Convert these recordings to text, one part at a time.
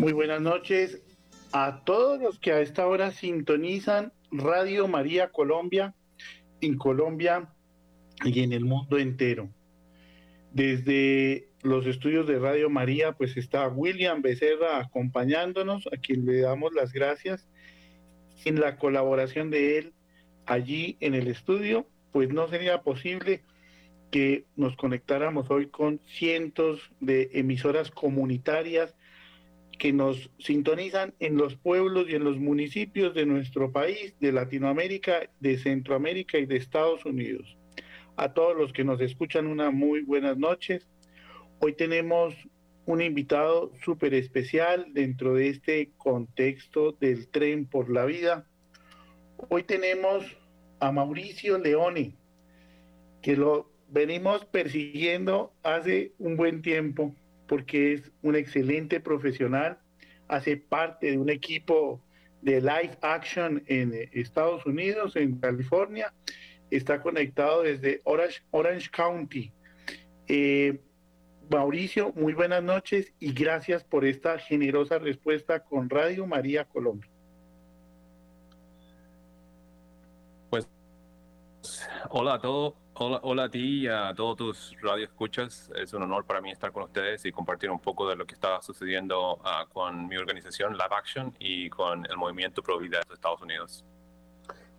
Muy buenas noches a todos los que a esta hora sintonizan Radio María Colombia en Colombia y en el mundo entero. Desde los estudios de Radio María, pues está William Becerra acompañándonos, a quien le damos las gracias. Sin la colaboración de él allí en el estudio, pues no sería posible que nos conectáramos hoy con cientos de emisoras comunitarias que nos sintonizan en los pueblos y en los municipios de nuestro país, de Latinoamérica, de Centroamérica y de Estados Unidos. A todos los que nos escuchan, una muy buenas noches. Hoy tenemos un invitado súper especial dentro de este contexto del tren por la vida. Hoy tenemos a Mauricio Leone, que lo venimos persiguiendo hace un buen tiempo porque es un excelente profesional, hace parte de un equipo de live action en Estados Unidos, en California, está conectado desde Orange, Orange County. Eh, Mauricio, muy buenas noches y gracias por esta generosa respuesta con Radio María Colombia. Pues, hola a todos Hola, hola a ti y a todos tus radioescuchas. Es un honor para mí estar con ustedes y compartir un poco de lo que está sucediendo uh, con mi organización Live Action y con el movimiento Pro Vida de Estados Unidos.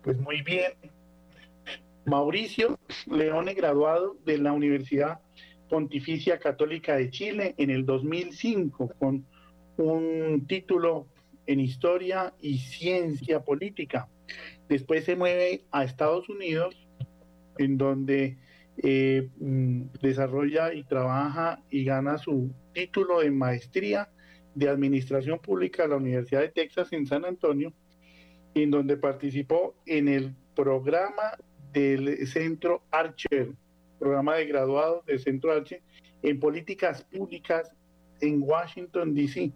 Pues muy bien. Mauricio Leone, graduado de la Universidad Pontificia Católica de Chile en el 2005 con un título en Historia y Ciencia Política. Después se mueve a Estados Unidos en donde eh, mm, desarrolla y trabaja y gana su título de maestría de Administración Pública de la Universidad de Texas en San Antonio, en donde participó en el programa del Centro Archer, programa de graduados del Centro Archer en políticas públicas en Washington, D.C.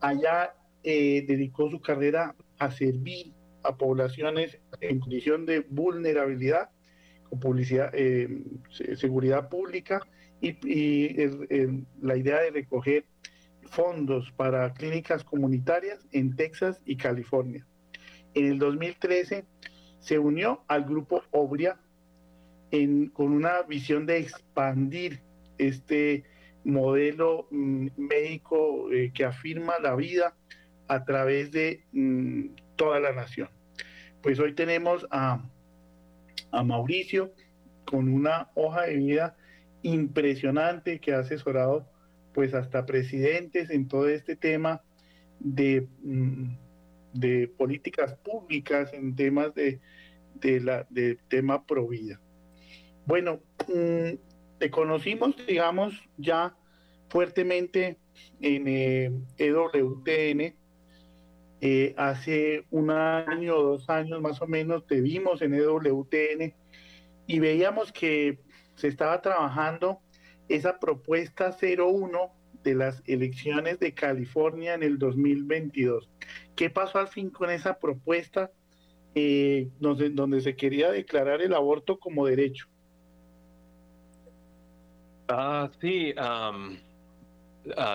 Allá eh, dedicó su carrera a servir a poblaciones en condición de vulnerabilidad publicidad, eh, seguridad pública y, la idea de recoger fondos para clínicas comunitarias en Texas y California. En el 2013 se unió al grupo Obria con una visión de expandir este modelo mm, médico eh, que afirma la vida a través de mm, toda la nación. Pues hoy tenemos a a Mauricio con una hoja de vida impresionante que ha asesorado pues hasta presidentes en todo este tema de, mm, de políticas públicas, en temas de, de la, tema pro vida. Bueno, mm, te conocimos, digamos, ya fuertemente en EWTN. Eh, hace un año o dos años más o menos te vimos en EWTN y veíamos que se estaba trabajando esa propuesta 01 de las elecciones de California en el 2022. ¿Qué pasó al fin con esa propuesta eh, donde, donde, se quería declarar el aborto como derecho? Ah, sí, ah,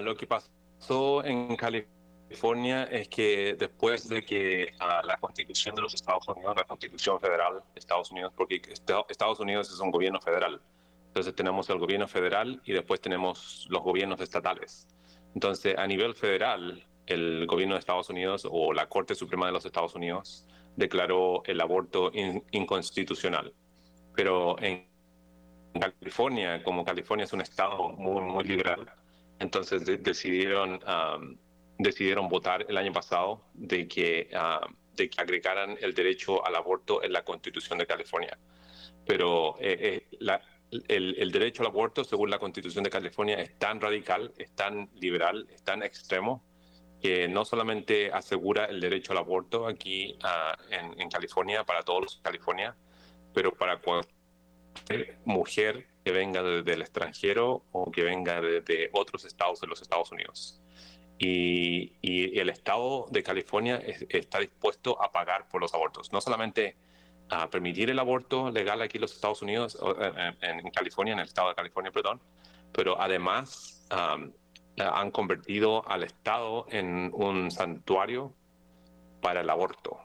lo que pasó en California California es que después de que uh, la constitución de los Estados Unidos, la constitución federal de Estados Unidos, porque Estados Unidos es un gobierno federal, entonces tenemos el gobierno federal y después tenemos los gobiernos estatales. Entonces, a nivel federal, el gobierno de Estados Unidos o la Corte Suprema de los Estados Unidos declaró el aborto inconstitucional. Pero en California, como California es un estado muy, muy liberal, entonces decidieron um, decidieron votar el año pasado de que, ah, de que agregaran el derecho al aborto en la Constitución de California. Pero eh, eh, el, el, derecho al aborto, según la Constitución de California, es tan radical, es tan liberal, es tan extremo, que no solamente asegura el derecho al aborto aquí ah, en, California, para todos los California, pero para cualquier mujer que venga del extranjero o que venga de otros estados de los Estados Unidos. Y, el Estado de California está dispuesto a pagar por los abortos. No solamente a permitir el aborto legal aquí en los Estados Unidos, en, California, en el Estado de California, perdón, pero además han convertido al Estado en un santuario para el aborto.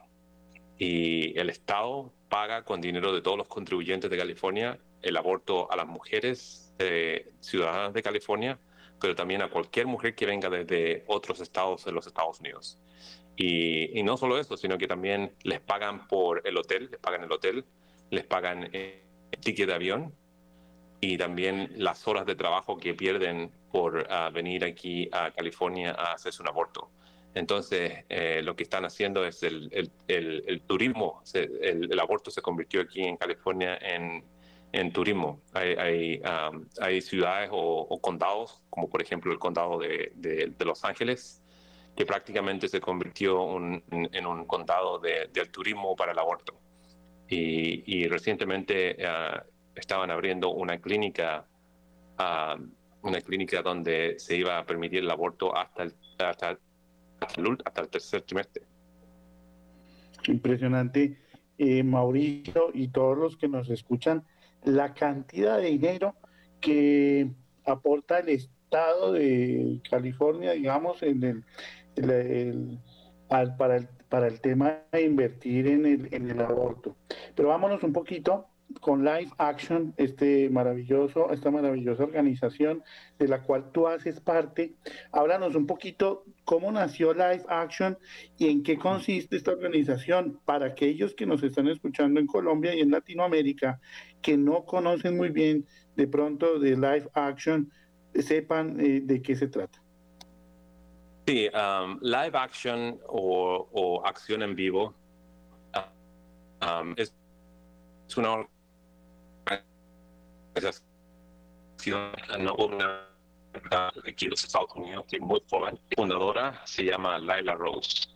Y el Estado paga con dinero de todos los contribuyentes de California el aborto a las mujeres eh, ciudadanas de California, pero también a cualquier mujer que venga desde otros estados de los Estados Unidos. Y, no solo eso, sino que también les pagan por el hotel, les pagan el hotel, les pagan el eh, ticket de avión y también las horas de trabajo que pierden por ah, venir aquí a California a hacerse un aborto. Entonces, eh, lo que están haciendo es el, el, el, turismo, el, aborto se convirtió aquí en California en, en turismo. Hay, hay, hay ciudades o, condados, como por ejemplo el condado de, de, Los Ángeles, que prácticamente se convirtió en un condado de, del turismo para el aborto. Y, y recientemente ah, estaban abriendo una clínica, ah, una clínica donde se iba a permitir el aborto hasta el, hasta, hasta el tercer trimestre. Impresionante, eh, Mauricio, y todos los que nos escuchan, la cantidad de dinero que aporta el Estado de California, digamos, en el, para, el, para el tema de invertir en el, en el aborto. Pero vámonos un poquito con Live Action, este maravilloso, esta maravillosa organización de la cual tú haces parte. Háblanos un poquito cómo nació Live Action y en qué consiste esta organización para aquellos que nos están escuchando en Colombia y en Latinoamérica que no conocen muy bien de pronto de Live Action, sepan eh, de qué se trata. Sí, um, Live Action o, acción en vivo um, es una no una aquí en los Estados Unidos, que es muy joven, fundadora, se llama Laila Rose.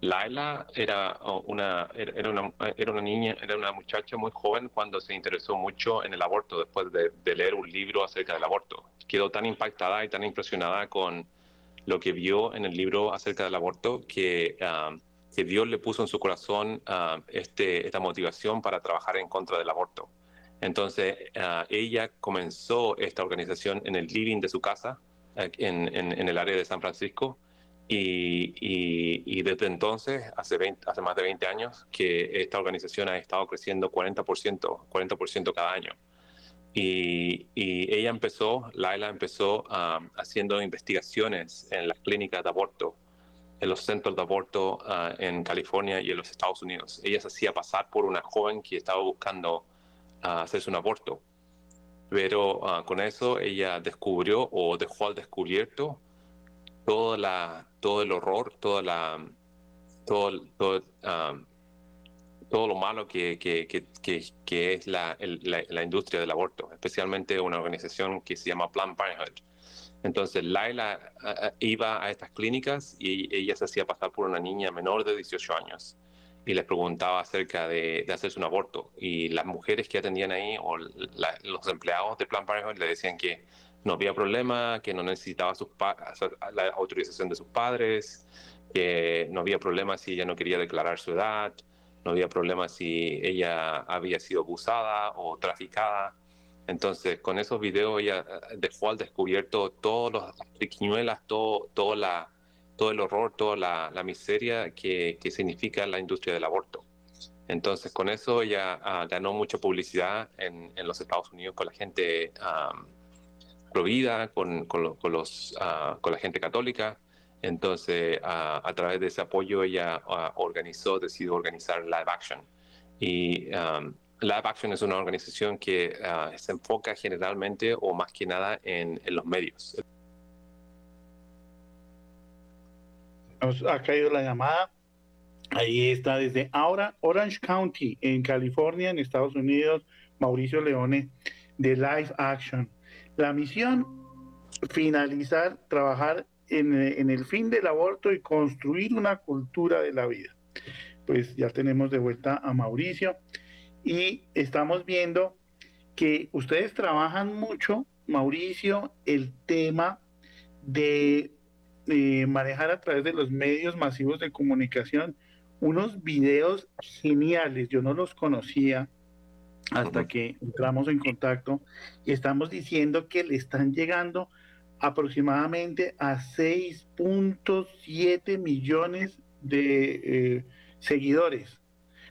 Laila era una, era una, era una niña, era una muchacha muy joven cuando se interesó mucho en el aborto después de, leer un libro acerca del aborto. Quedó tan impactada y tan impresionada con lo que vio en el libro acerca del aborto que, ah, que Dios le puso en su corazón ah, este, esta motivación para trabajar en contra del aborto. Entonces, ah, ella comenzó esta organización en el living de su casa, en, el área de San Francisco, y, desde entonces, hace, más de 20 años, que esta organización ha estado creciendo 40%, 40% cada año. Y, y, ella empezó, Laila empezó ah, haciendo investigaciones en las clínicas de aborto, en los centros de aborto ah, en California y en los Estados Unidos. Ella se hacía pasar por una joven que estaba buscando hacerse un aborto. Pero ah, con eso ella descubrió o dejó al descubierto toda la, todo el horror, toda la, todo, todo, ah, todo lo malo que, que, que, que es la, la, industria del aborto, especialmente una organización que se llama Planned Parenthood. Entonces Laila ah, iba a estas clínicas y ella se hacía pasar por una niña menor de 18 años y les preguntaba acerca de, hacerse un aborto. Y las mujeres que atendían ahí o los empleados de Plan Parenthood le decían que no había problema, que no necesitaba sus la autorización de sus padres, que no había problema si ella no quería declarar su edad, no había problema si ella había sido abusada o traficada. Entonces, con esos videos ella eh, dejó al descubierto todas las triquiñuelas, todo, toda la todo el horror, toda la, miseria que, significa la industria del aborto. Entonces, con eso ella ah, ganó mucha publicidad en, los Estados Unidos con la gente um, provida, con, los, ah, con la gente católica. Entonces, a través de ese apoyo, ella organizó, decidió organizar Live Action. Y Live Action es una organización que se enfoca generalmente o más que nada en los medios. Nos ha caído la llamada. Ahí está desde ahora Orange County, en California, en Estados Unidos, Mauricio Leone, de Live Action. La misión, finalizar, trabajar en, en, el fin del aborto y construir una cultura de la vida. Pues ya tenemos de vuelta a Mauricio y estamos viendo que ustedes trabajan mucho, Mauricio, el tema de eh, manejar a través de los medios masivos de comunicación unos videos geniales. Yo no los conocía hasta que entramos en contacto y estamos diciendo que le están llegando aproximadamente a 6.7 millones de eh, seguidores.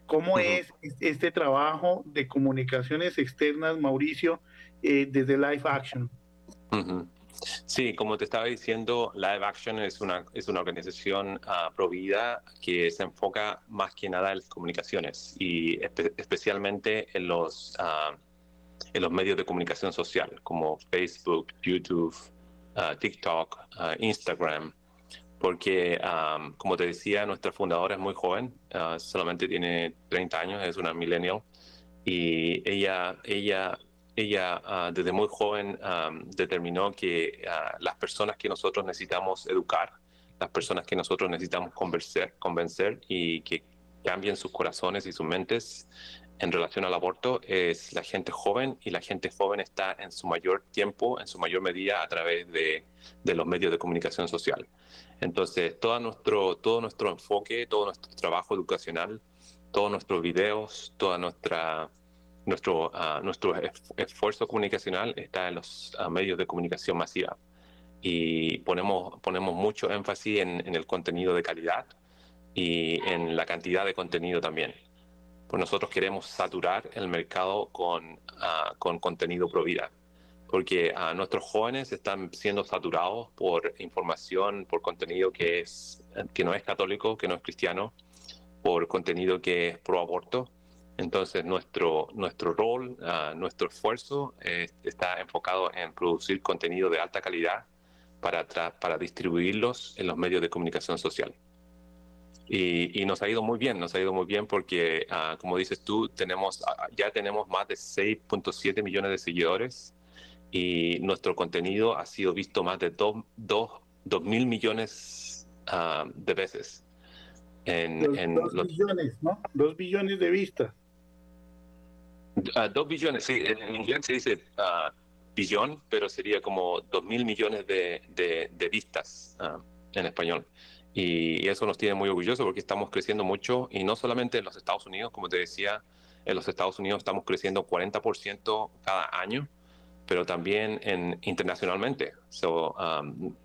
¿Cómo es este trabajo de comunicaciones externas, Mauricio, eh, desde Live Action? Sí, como te estaba diciendo, Live Action es una, es una organización uh, provida que se enfoca más que nada en las comunicaciones y especialmente en los, ah, en los medios de comunicación social como Facebook, YouTube, ah, TikTok, Instagram porque, como te decía, nuestra fundadora es muy joven, ah, solamente tiene 30 años, es una millennial, y ella, ella, ella ah, desde muy joven determinó que ah, las personas que nosotros necesitamos educar, las personas que nosotros necesitamos convencer, convencer y que cambien sus corazones y sus mentes en relación al aborto es la gente joven y la gente joven está en su mayor tiempo, en su mayor medida a través de, de los medios de comunicación social. Entonces, todo nuestro, todo nuestro enfoque, todo nuestro trabajo educacional, todos nuestros videos, toda nuestra nuestro, uh, nuestro esfuerzo comunicacional está en los uh, medios de comunicación masiva y ponemos, ponemos mucho énfasis en, en, el contenido de calidad y en la cantidad de contenido también. Pues nosotros queremos saturar el mercado con, uh, con contenido pro vida porque nuestros jóvenes están siendo saturados por información, por contenido que, es, que no es católico, que no es cristiano, por contenido que es pro aborto. Entonces nuestro, nuestro rol, ah, nuestro esfuerzo está enfocado en producir contenido de alta calidad para, para distribuirlos en los medios de comunicación social. Y, nos ha ido muy bien, nos ha ido muy bien porque, ah, como dices tú, tenemos, ah, ya tenemos más de 6.7 millones de seguidores y nuestro contenido ha sido visto más de 2 mil millones uh, de veces. En, dos, en dos los... billones, ¿no? Dos billones de vistas. Uh, dos billones, sí, en inglés se dice uh, billón, pero sería como dos mil millones de, de, vistas en español. Y eso nos tiene muy orgullosos porque estamos creciendo mucho y no solamente en los Estados Unidos, como te decía, en los Estados Unidos estamos creciendo 40% cada año pero también en, internacionalmente. Um,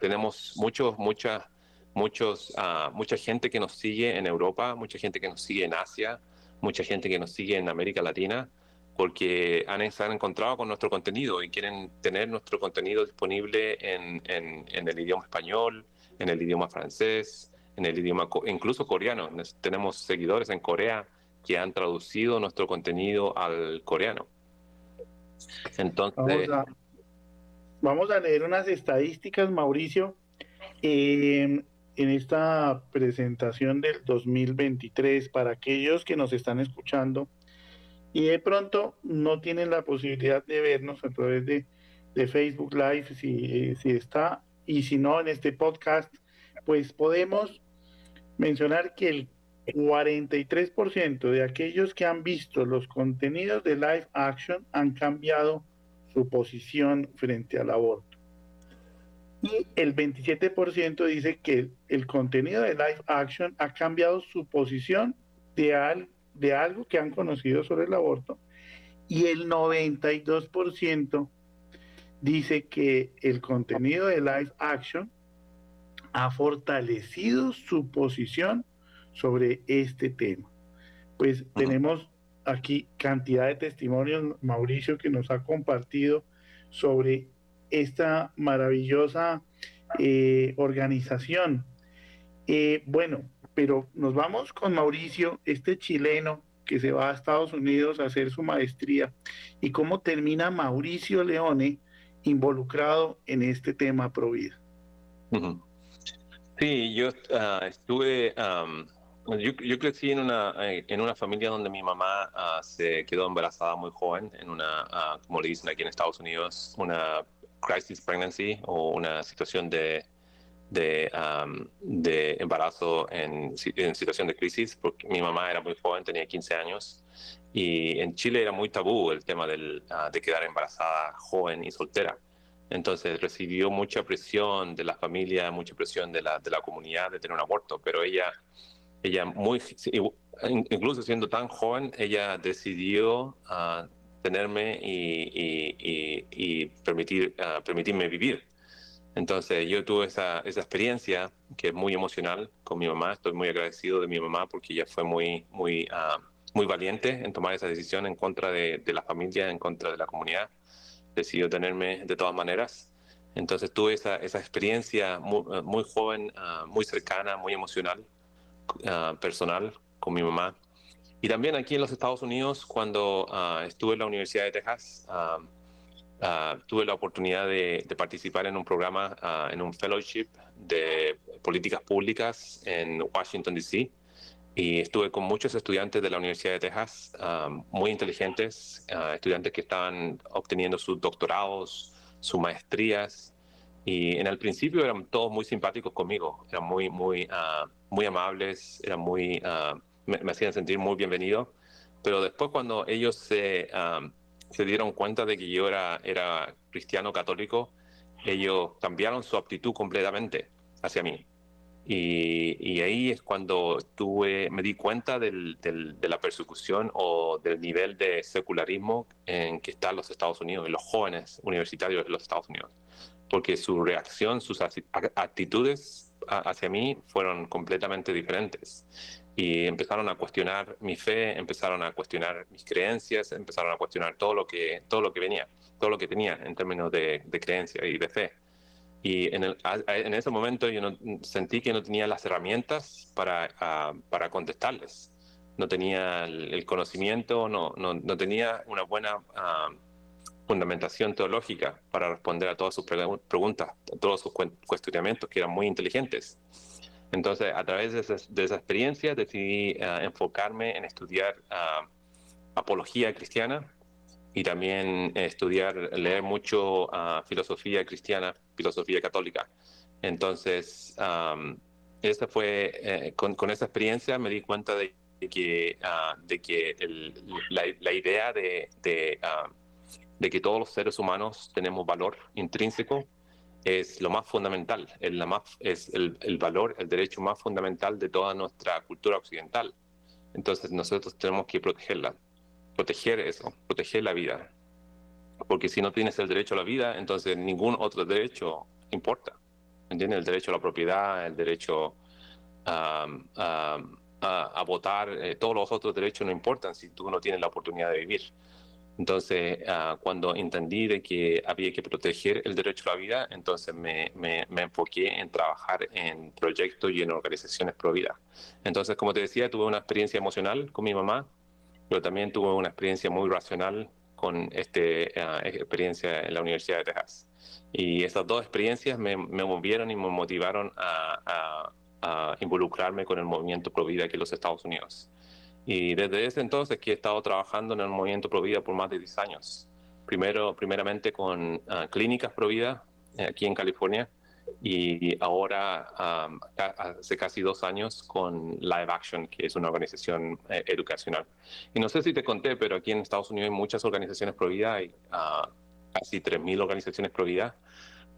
tenemos muchos, mucha, muchos, mucha gente que nos sigue en Europa, mucha gente que nos sigue en Asia, mucha gente que nos sigue en América Latina, porque han, se han encontrado con nuestro contenido y quieren tener nuestro contenido disponible en, en, el idioma español, en el idioma francés, en el idioma incluso coreano. Tenemos seguidores en Corea que han traducido nuestro contenido al coreano. Entonces... Vamos a, leer unas estadísticas, Mauricio, en esta presentación del 2023 para aquellos que nos están escuchando y de pronto no tienen la posibilidad de vernos a través de, de Facebook Live si, si está y si no en este podcast, pues podemos mencionar que el 43% de aquellos que han visto los contenidos de live action han cambiado su posición frente al aborto. Y el 27% dice que el contenido de live action ha cambiado su posición de, de algo que han conocido sobre el aborto. Y el 92% dice que el contenido de live action ha fortalecido su posición sobre este tema. Pues tenemos aquí cantidad de testimonios, Mauricio, que nos ha compartido sobre esta maravillosa eh, organización. Eh, bueno, pero nos vamos con Mauricio, este chileno que se va a Estados Unidos a hacer su maestría, y cómo termina Mauricio Leone involucrado en este tema pro vida. Sí, yo ah, estuve yo, crecí en una, en una familia donde mi mamá ah, se quedó embarazada muy joven, en una, uh, como le dicen aquí en Estados Unidos, una crisis pregnancy o una situación de, de, de embarazo en, en, situación de crisis, porque mi mamá era muy joven, tenía 15 años, y en Chile era muy tabú el tema del, uh, de quedar embarazada joven y soltera. Entonces recibió mucha presión de la familia, mucha presión de la, de la comunidad de tener un aborto, pero ella ella muy, incluso siendo tan joven, ella decidió uh, tenerme y, permitir, ah, permitirme vivir. Entonces yo tuve esa, esa, experiencia que es muy emocional con mi mamá. Estoy muy agradecido de mi mamá porque ella fue muy, muy, ah, muy valiente en tomar esa decisión en contra de, de, la familia, en contra de la comunidad. Decidió tenerme de todas maneras. Entonces tuve esa, esa experiencia muy, muy joven, ah, muy cercana, muy emocional, personal con mi mamá. Y también aquí en los Estados Unidos, cuando estuve en la Universidad de Texas, Ah, tuve la oportunidad de, participar en un programa, ah, en un fellowship de políticas públicas en Washington, D.C. Y estuve con muchos estudiantes de la Universidad de Texas, ah, muy inteligentes, estudiantes que estaban obteniendo sus doctorados, sus maestrías. Y en el principio eran todos muy simpáticos conmigo, eran muy, muy, muy amables, eran muy, me, me, hacían sentir muy bienvenido. Pero después cuando ellos se se dieron cuenta de que yo era, era cristiano católico, ellos cambiaron su actitud completamente hacia mí. Y, ahí es cuando tuve, me di cuenta del, de la persecución o del nivel de secularismo en que están los Estados Unidos y los jóvenes universitarios de los Estados Unidos. Porque su reacción, sus actitudes hacia mí fueron completamente diferentes y empezaron a cuestionar mi fe, empezaron a cuestionar mis creencias, empezaron a cuestionar todo lo que, todo lo que venía, todo lo que tenía en términos de, de creencia y de fe. Y en, el, en, ese momento yo no, sentí que no tenía las herramientas para, para contestarles. No tenía el, conocimiento, no, no, no, tenía una buena fundamentación teológica para responder a todas sus preguntas, a todos sus cuestionamientos, que eran muy inteligentes. Entonces, a través de esa, experiencia decidí ah, enfocarme en estudiar ah, apología cristiana y también estudiar, leer mucho uh, filosofía cristiana, filosofía católica. Entonces, esta fue, eh, con, esa experiencia me di cuenta de que, de que la, idea de, de que todos los seres humanos tenemos valor intrínseco es lo más fundamental, es, más, es el, el, valor, el derecho más fundamental de toda nuestra cultura occidental. Entonces nosotros tenemos que protegerla, proteger eso, proteger la vida. Porque si no tienes el derecho a la vida, entonces ningún otro derecho importa. ¿Entiendes? El derecho a la propiedad, el derecho a, a, votar, eh, todos los otros derechos no importan si tú no tienes la oportunidad de vivir. Entonces, ah, cuando entendí de que había que proteger el derecho a la vida, entonces me, me, enfoqué en trabajar en proyectos y en organizaciones pro vida. Entonces, como te decía, tuve una experiencia emocional con mi mamá, pero también tuve una experiencia muy racional con esta ah, experiencia en la Universidad de Texas. Y esas dos experiencias me, me movieron y me motivaron a, a, a involucrarme con el movimiento pro vida aquí en los Estados Unidos. Y desde ese entonces que he estado trabajando en el movimiento Provida por más de 10 años. Primero, primeramente con uh, clínicas Provida eh, aquí en California y ahora hace casi dos años con Live Action, que es una organización eh, educacional. Y no sé si te conté, pero aquí en Estados Unidos hay muchas organizaciones Provida, hay uh, casi 3.000 organizaciones Provida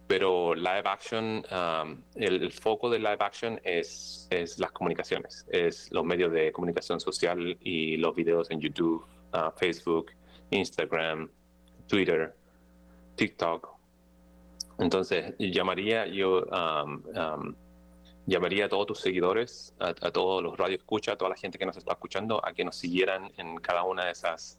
pero live action, um, el, foco de live action es, es las comunicaciones, es los medios de comunicación social y los videos en YouTube, uh, Facebook, Instagram, Twitter, TikTok. Entonces, llamaría yo, um, um, llamaría a todos tus seguidores, a, a todos los radioescuchas, a toda la gente que nos está escuchando, a que nos siguieran en cada una de esas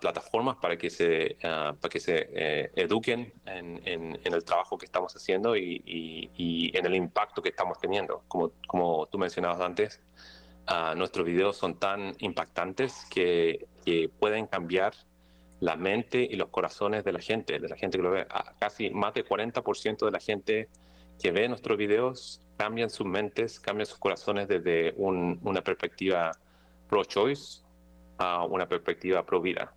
plataformas para que se, para que se eh, eduquen en, en, el trabajo que estamos haciendo y, y, en el impacto que estamos teniendo. Como, como tú mencionabas antes, nuestros videos son tan impactantes que, que, pueden cambiar la mente y los corazones de la gente, de la gente que lo ve. Casi más del 40% de la gente que ve nuestros videos cambian sus mentes, cambian sus corazones desde una perspectiva pro-choice a una perspectiva pro vida.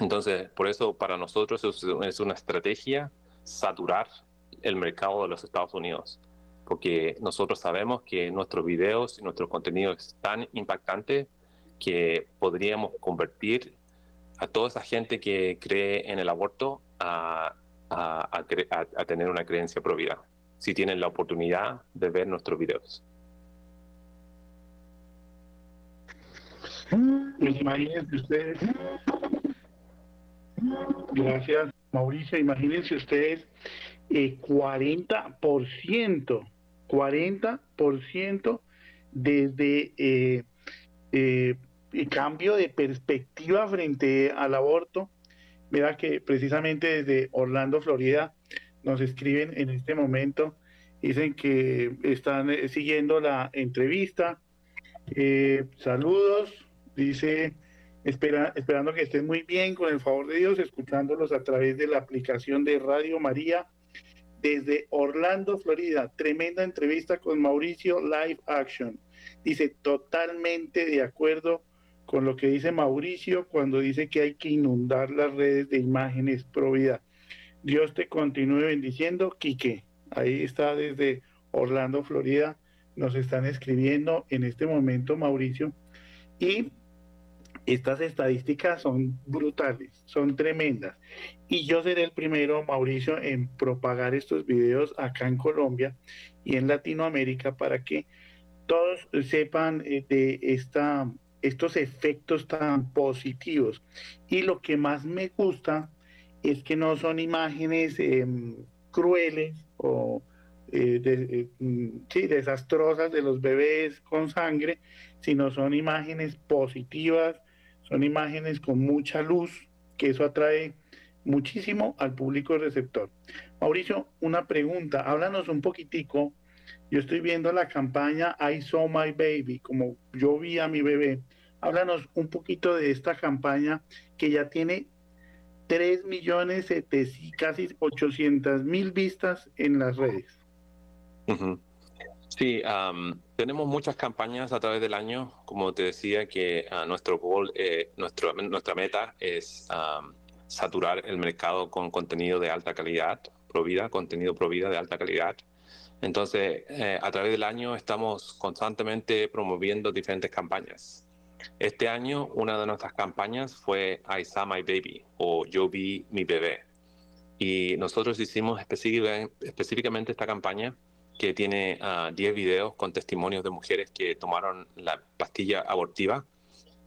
Entonces, por eso para nosotros es una estrategia saturar el mercado de los Estados Unidos, porque nosotros sabemos que nuestros videos y nuestro contenido es tan impactante que podríamos convertir a toda esa gente que cree en el aborto a, a, a tener una creencia pro vida, si tienen la oportunidad de ver nuestros videos. Imagínense ustedes Gracias, Mauricio. Imagínense ustedes, eh, 40%, 40% desde eh, eh, el cambio de perspectiva frente al aborto. Mira que precisamente desde Orlando, Florida, nos escriben en este momento, dicen que están eh, siguiendo la entrevista. Eh, saludos, dice, espera, esperando que estén muy bien, con el favor de Dios, escuchándolos a través de la aplicación de Radio María desde Orlando, Florida. Tremenda entrevista con Mauricio Live Action. Dice, totalmente de acuerdo con lo que dice Mauricio cuando dice que hay que inundar las redes de imágenes pro vida. Dios te continúe bendiciendo, Quique. Ahí está desde Orlando, Florida. Nos están escribiendo en este momento, Mauricio. Y estas estadísticas son brutales, son tremendas. Y yo seré el primero, Mauricio, en propagar estos videos acá en Colombia y en Latinoamérica para que todos sepan eh, de esta, estos efectos tan positivos. Y lo que más me gusta es que no son imágenes em, crueles o eh, eh, mm, sí, desastrosas de los bebés con sangre, sino son imágenes positivas, son imágenes con mucha luz, que eso atrae muchísimo al público receptor. Mauricio, una pregunta, háblanos un poquitico. Yo estoy viendo la campaña I Saw My Baby, como yo vi a mi bebé. Háblanos un poquito de esta campaña que ya tiene 3 millones, casi 800 mil vistas en las redes. Sí, tenemos muchas campañas a través del año. Como te decía, que uh, nuestro goal, eh, nuestro, nuestra meta es saturar el mercado con contenido de alta calidad, provida, contenido provida de alta calidad. Entonces, eh, a través del año estamos constantemente promoviendo diferentes campañas. Este año una de nuestras campañas fue I Saw My Baby o Yo Vi Mi Bebé. Y nosotros hicimos específicamente esta campaña que tiene 10 ah, videos con testimonios de mujeres que tomaron la pastilla abortiva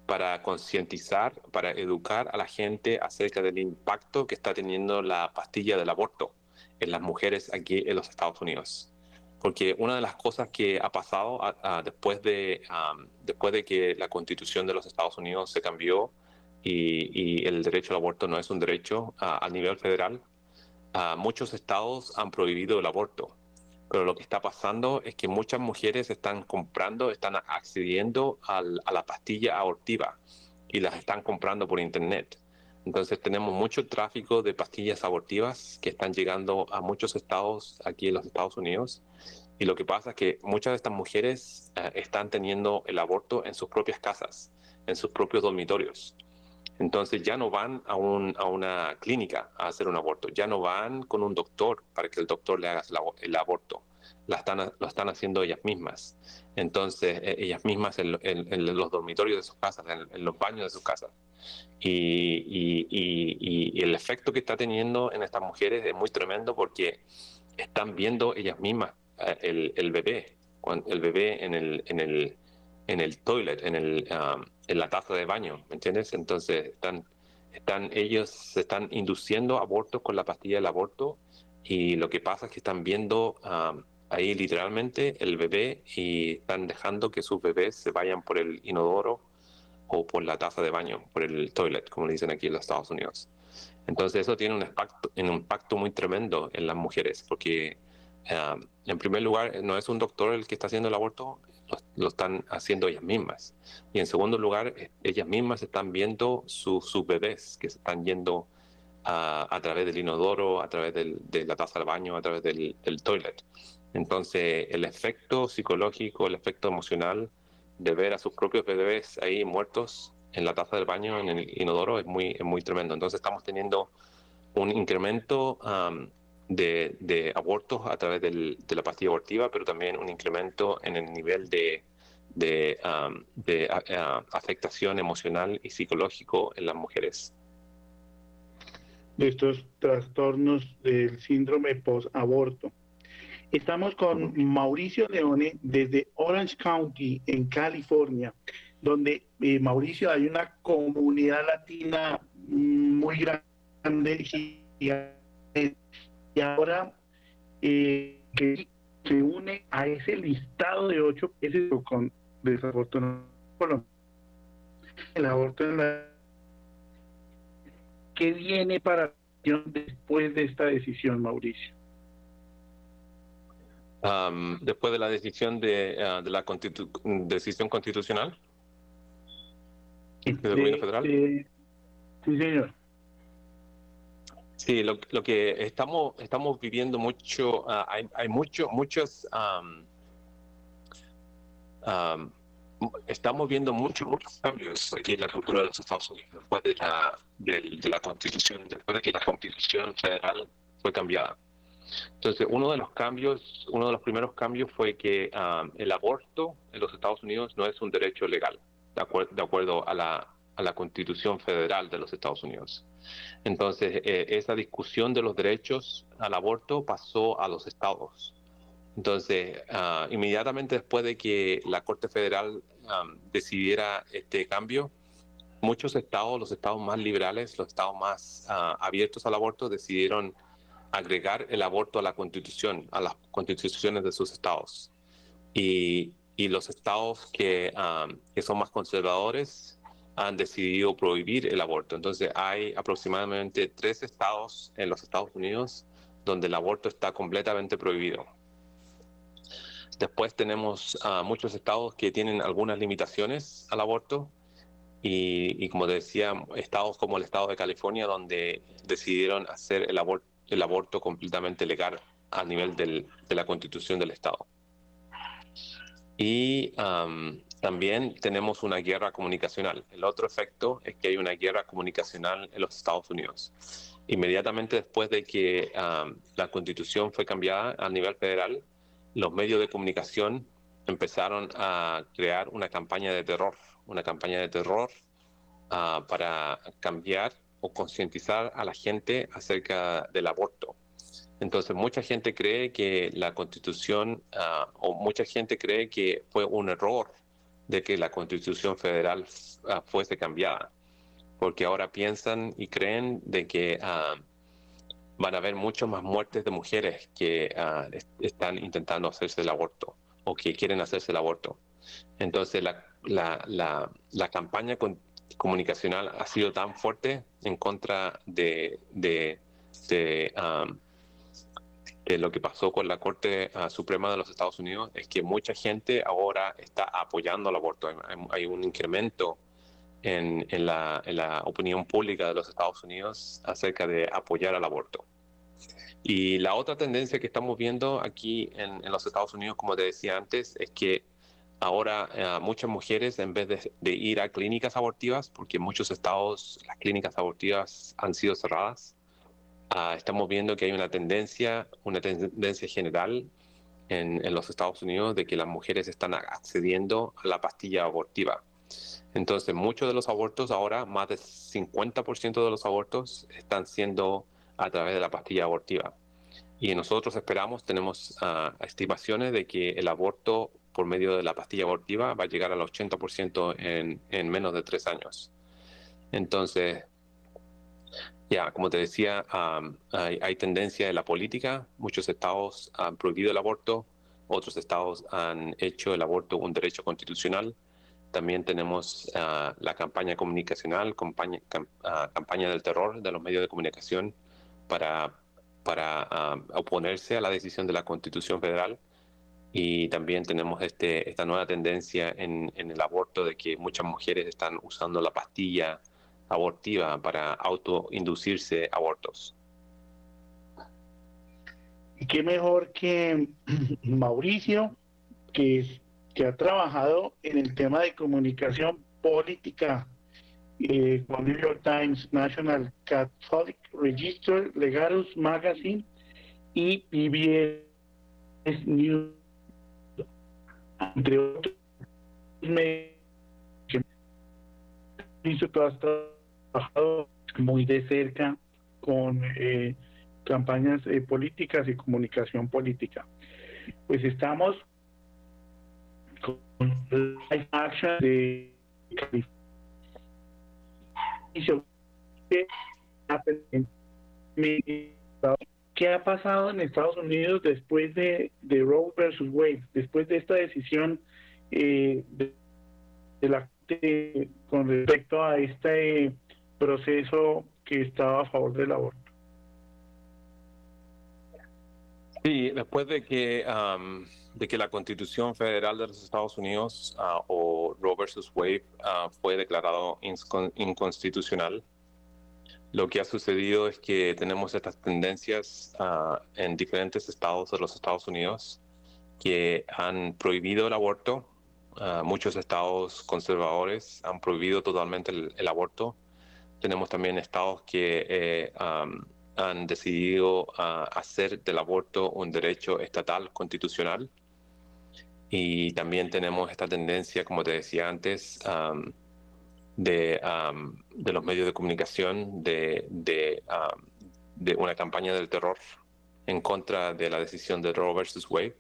para concientizar, para educar a la gente acerca del impacto que está teniendo la pastilla del aborto en las mujeres aquí en los Estados Unidos porque una de las cosas que ha pasado después, de, después de que la constitución de los Estados Unidos se cambió y, el derecho al aborto no es un derecho a nivel federal, muchos estados han prohibido el aborto. Pero lo que está pasando es que muchas mujeres están comprando, están accediendo a la pastilla abortiva y las están comprando por internet. Entonces tenemos mucho tráfico de pastillas abortivas que están llegando a muchos estados aquí en los Estados Unidos. Y lo que pasa es que muchas de estas mujeres eh, están teniendo el aborto en sus propias casas, en sus propios dormitorios. Entonces ya no van a, un, a una clínica a hacer un aborto, ya no van con un doctor para que el doctor le haga el aborto. La están, lo están haciendo ellas mismas. Entonces, e, ellas mismas en, los dormitorios de sus casas, en, los baños de sus casas. Y, el efecto que está teniendo en estas mujeres es muy tremendo porque están viendo ellas mismas eh, el, bebé, el bebé en el, en el, en el toilet, en, el, um, en la taza de baño, ¿me entiendes? Entonces están, están, ellos se están induciendo abortos con la pastilla del aborto y lo que pasa es que están viendo ahí literalmente el bebé y están dejando que sus bebés se vayan por el inodoro o por la taza de baño, por el toilet, como le dicen aquí en los Estados Unidos. Entonces eso tiene un impacto, un impacto muy tremendo en las mujeres, porque en primer lugar no es un doctor el que está haciendo el aborto, lo, están haciendo ellas mismas. Y en segundo lugar, eh, ellas mismas están viendo sus bebés que se están yendo a, a, través del inodoro, a través de la taza del baño, a través del, del toilet. Entonces, el efecto psicológico, el efecto emocional de ver a sus propios bebés ahí muertos en la taza del baño, en el inodoro, es muy, es muy tremendo. Entonces, estamos teniendo un incremento de, de, abortos a través del, de la pastilla abortiva, pero también un incremento en el nivel de, de, de afectación emocional y psicológico en las mujeres. De estos trastornos del síndrome post-aborto. Estamos con Mauricio Leone desde Orange County, en California, donde, eh, Mauricio, hay una comunidad latina muy grande y ahora eh, que se une a ese listado de ocho países con desafortunadamente el aborto en la ¿Qué viene para después de esta decisión, Mauricio? después de la decisión de, ah, de la decisión constitucional del gobierno federal. sí, señor. Sí, lo, lo, que estamos estamos viviendo mucho, ah, hay, hay mucho, muchos, estamos viendo muchos, muchos cambios aquí en la cultura de los Estados Unidos después de la, de, la constitución, después de que la constitución federal fue cambiada. Entonces, uno de los cambios, uno de los primeros cambios fue que el aborto en los Estados Unidos no es un derecho legal, de, de acuerdo a la, a la Constitución Federal de los Estados Unidos. Entonces, eh, esa discusión de los derechos al aborto pasó a los estados. Entonces, ah, inmediatamente después de que la Corte Federal decidiera este cambio, muchos estados, los estados más liberales, los estados más ah, abiertos al aborto, decidieron agregar el aborto a la constitución, a las constituciones de sus estados. Y, los estados que son más conservadores han decidido prohibir el aborto. Entonces hay aproximadamente tres estados en los Estados Unidos donde el aborto está completamente prohibido. Después tenemos uh, muchos estados que tienen algunas limitaciones al aborto y, como decía, estados como el estado de California donde decidieron hacer el, aborto, completamente legal a nivel de la constitución del estado. Y también tenemos una guerra comunicacional. El otro efecto es que hay una guerra comunicacional en los Estados Unidos. Inmediatamente después de que la constitución fue cambiada a nivel federal, los medios de comunicación empezaron a crear una campaña de terror, una campaña de terror ah, para cambiar o concientizar a la gente acerca del aborto. Entonces mucha gente cree que la constitución ah, o mucha gente cree que fue un error de que la constitución federal ah, fuese cambiada, porque ahora piensan y creen de que ah, van a haber muchas más muertes de mujeres que ah, están intentando hacerse el aborto o que quieren hacerse el aborto. Entonces la, la, la, la campaña comunicacional ha sido tan fuerte en contra de, de, de lo que pasó con la Corte ah, Suprema de los Estados Unidos es que mucha gente ahora está apoyando el aborto. Hay, un incremento en, la, opinión pública de los Estados Unidos acerca de apoyar al aborto. Y la otra tendencia que estamos viendo aquí en, los Estados Unidos, como te decía antes, es que ahora eh, muchas mujeres, en vez de, de, ir a clínicas abortivas, porque en muchos estados las clínicas abortivas han sido cerradas, Ah, estamos viendo que hay una tendencia, una tendencia general en, los Estados Unidos de que las mujeres están accediendo a la pastilla abortiva. Entonces, muchos de los abortos ahora, más del 50% de los abortos están siendo a través de la pastilla abortiva. Y nosotros esperamos, tenemos ah, estimaciones de que el aborto por medio de la pastilla abortiva va a llegar al 80% en, en menos de tres años. Entonces, ya, como te decía, hay, tendencia en la política. Muchos estados han prohibido el aborto, otros estados han hecho el aborto un derecho constitucional. También tenemos ah, la campaña comunicacional, campaña, ah, campaña del terror de los medios de comunicación para, para oponerse a la decisión de la Constitución Federal. Y también tenemos este, esta nueva tendencia en, en el aborto de que muchas mujeres están usando la pastilla abortiva para autoinducirse abortos. Y qué mejor que Mauricio, que, que ha trabajado en el tema de comunicación política eh, con New York Times, National Catholic Register, Legarus Magazine y PBS News, entre otros. Hizo todas trabajado muy de cerca con eh, campañas eh, políticas y comunicación política. Pues estamos con Life Action de ¿Qué ha pasado en Estados Unidos después de, de Roe versus Wade, después de esta decisión eh, de, la con respecto a este proceso que estaba a favor del aborto? Sí, después de que, de que la Constitución Federal de los Estados Unidos ah, o Roe versus Wade ah, fue declarado inconstitucional, lo que ha sucedido es que tenemos estas tendencias ah, en diferentes estados de los Estados Unidos que han prohibido el aborto. muchos estados conservadores han prohibido totalmente el, aborto. Tenemos también estados que eh, han decidido ah, hacer del aborto un derecho estatal constitucional. Y también tenemos esta tendencia, como te decía antes, de, de, los medios de comunicación de, de, de, una campaña del terror en contra de la decisión de Roe versus Wade.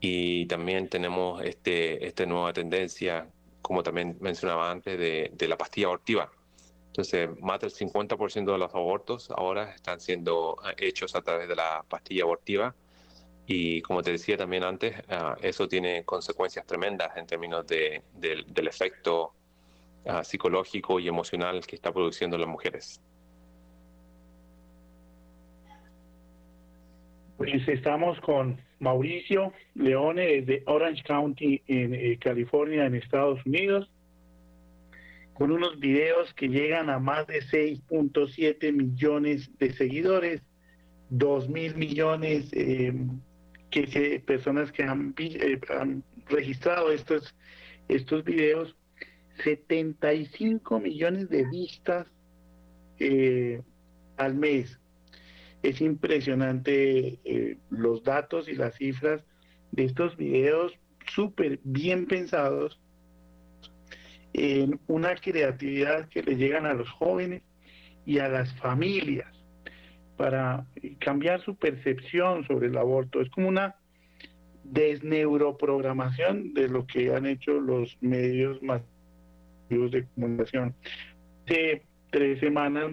Y también tenemos este, esta nueva tendencia, como también mencionaba antes, de, de la pastilla abortiva entonces, más del 50% de los abortos ahora están siendo eh, hechos a través de la pastilla abortiva. Y como te decía también antes, ah, eso tiene consecuencias tremendas en términos de, del efecto ah, psicológico y emocional que está produciendo en las mujeres. Pues estamos con Mauricio Leone de Orange County en eh, California, en Estados Unidos con unos videos que llegan a más de 6.7 millones de seguidores, 2 mil millones eh, que personas que eh, han, registrado estos, estos videos, 75 millones de vistas eh, al mes. Es impresionante los datos y las cifras de estos videos súper bien pensados en una creatividad que le llegan a los jóvenes y a las familias para cambiar su percepción sobre el aborto. Es como una desneuroprogramación de lo que han hecho los medios masivos de comunicación. Hace tres semanas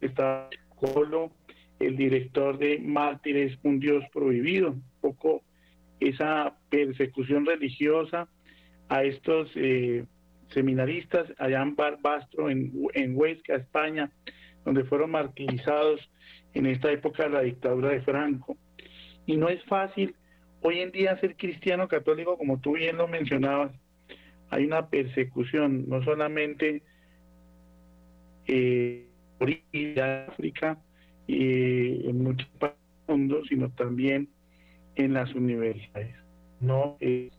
estaba Colo, el director de Mártires, un Dios prohibido, un poco esa persecución religiosa a estos eh, seminaristas allá en Barbastro, en, en Huesca, España, donde fueron martirizados en esta época de la dictadura de Franco. Y no es fácil hoy en día ser cristiano católico, como tú bien lo mencionabas. Hay una persecución, no solamente eh, en África y en muchos países del mundo, sino también en las universidades. No es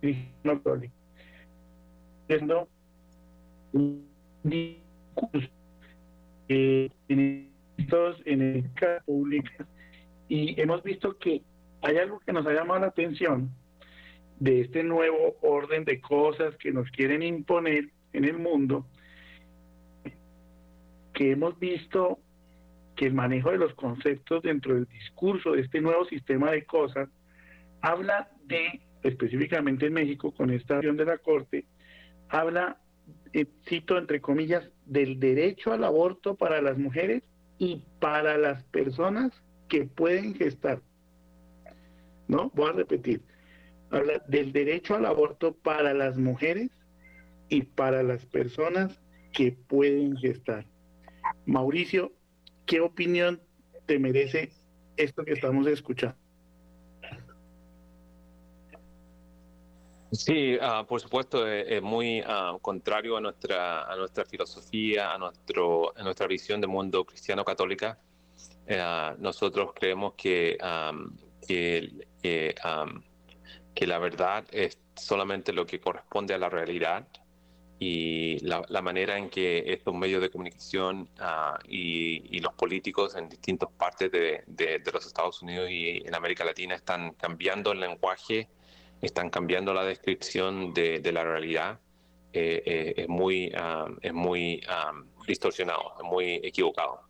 cristiano católico haciendo un discurso en, en pública y hemos visto que hay algo que nos ha llamado la atención de este nuevo orden de cosas que nos quieren imponer en el mundo, que hemos visto que el manejo de los conceptos dentro del discurso de este nuevo sistema de cosas habla de, específicamente en México, con esta acción de la Corte, habla, eh, cito entre comillas, del derecho al aborto para las mujeres y para las personas que pueden gestar. ¿No? Voy a repetir. Habla del derecho al aborto para las mujeres y para las personas que pueden gestar. Mauricio, ¿qué opinión te merece esto que estamos escuchando? Sí, ah, por supuesto, eh, es, muy ah, contrario a nuestra, a nuestra filosofía, a, nuestro, a nuestra visión del mundo cristiano católica. Eh, nosotros creemos que, que, que, la verdad es solamente lo que corresponde a la realidad y la, manera en que estos medios de comunicación ah, y, y, los políticos en distintas partes de, de, de los Estados Unidos y en América Latina están cambiando el lenguaje están cambiando la descripción de, la realidad, eh, eh, es muy, um, es muy distorsionado, es muy equivocado.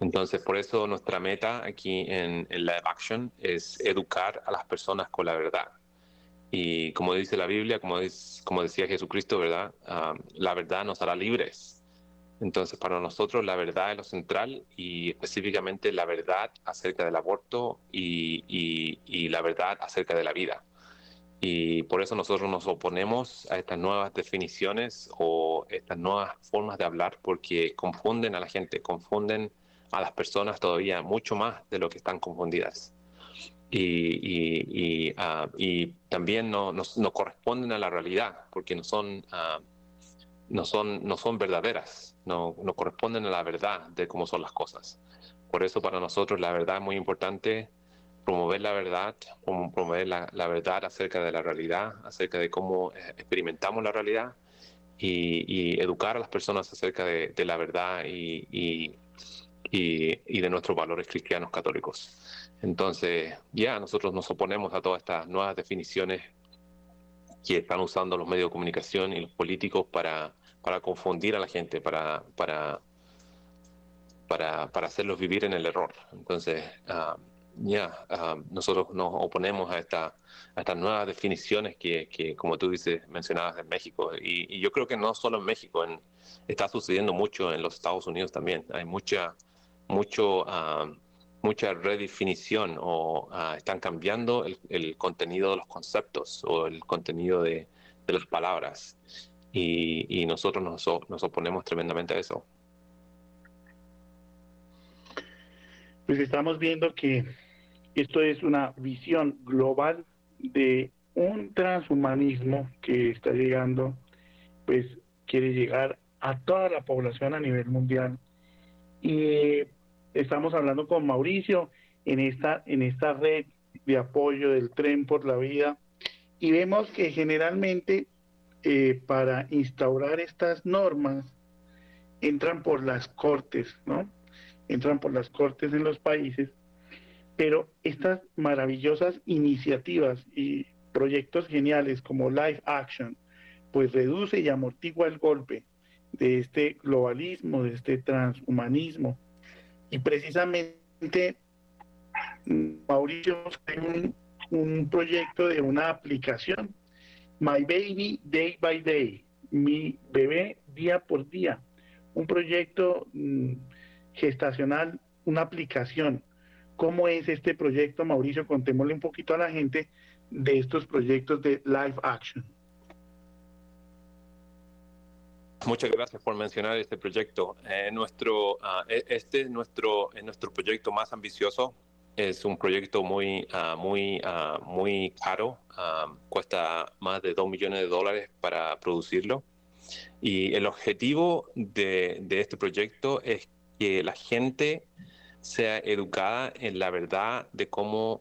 Entonces, por eso nuestra meta aquí en, Live Action es educar a las personas con la verdad. Y como dice la Biblia, como, como decía Jesucristo, ¿verdad? La verdad nos hará libres. Entonces, para nosotros la verdad es lo central y específicamente la verdad acerca del aborto y, la verdad acerca de la vida. Y por eso nosotros nos oponemos a estas nuevas definiciones o estas nuevas formas de hablar porque confunden a la gente, confunden a las personas todavía mucho más de lo que están confundidas. Y, y, ah, también no, no, corresponden a la realidad porque no son, uh, no son, no son verdaderas no, no corresponden a la verdad de cómo son las cosas. Por eso para nosotros la verdad es muy importante, promover la verdad, promover la, la verdad acerca de la realidad, acerca de cómo eh, experimentamos la realidad y, educar a las personas acerca de, la verdad y, y, y, de nuestros valores cristianos católicos. Entonces, ya nosotros nos oponemos a todas estas nuevas definiciones que están usando los medios de comunicación y los políticos para para confundir a la gente, para, para, para, para hacerlos vivir en el error. Entonces, ah, ya, ah, nosotros nos oponemos a, esta, estas nuevas definiciones que, que, como tú dices, mencionabas en México. Y, yo creo que no solo en México, está sucediendo mucho en los Estados Unidos también. Hay mucha, mucho, uh, mucha redefinición o están cambiando el, contenido de los conceptos o el contenido de, de las palabras y, nosotros nos, nos oponemos tremendamente a eso. Pues estamos viendo que esto es una visión global de un transhumanismo que está llegando, pues quiere llegar a toda la población a nivel mundial. Y estamos hablando con Mauricio en esta, en esta red de apoyo del tren por la vida y vemos que generalmente eh, para instaurar estas normas entran por las cortes, ¿no? Entran por las cortes en los países, pero estas maravillosas iniciativas y proyectos geniales como Life Action, pues reduce y amortigua el golpe de este globalismo, de este transhumanismo. Y precisamente Mauricio un, un proyecto de una aplicación My Baby Day by Day, mi bebé día por día, un proyecto mm, gestacional, una aplicación. ¿Cómo es este proyecto, Mauricio? Contémosle un poquito a la gente de estos proyectos de Live Action. Muchas gracias por mencionar este proyecto. Eh, nuestro, ah, e, este es nuestro, es nuestro proyecto más ambicioso es un proyecto muy, ah, muy, ah, muy caro, cuesta más de 2 millones de dólares para producirlo. Y el objetivo de, este proyecto es que la gente sea educada en la verdad de cómo,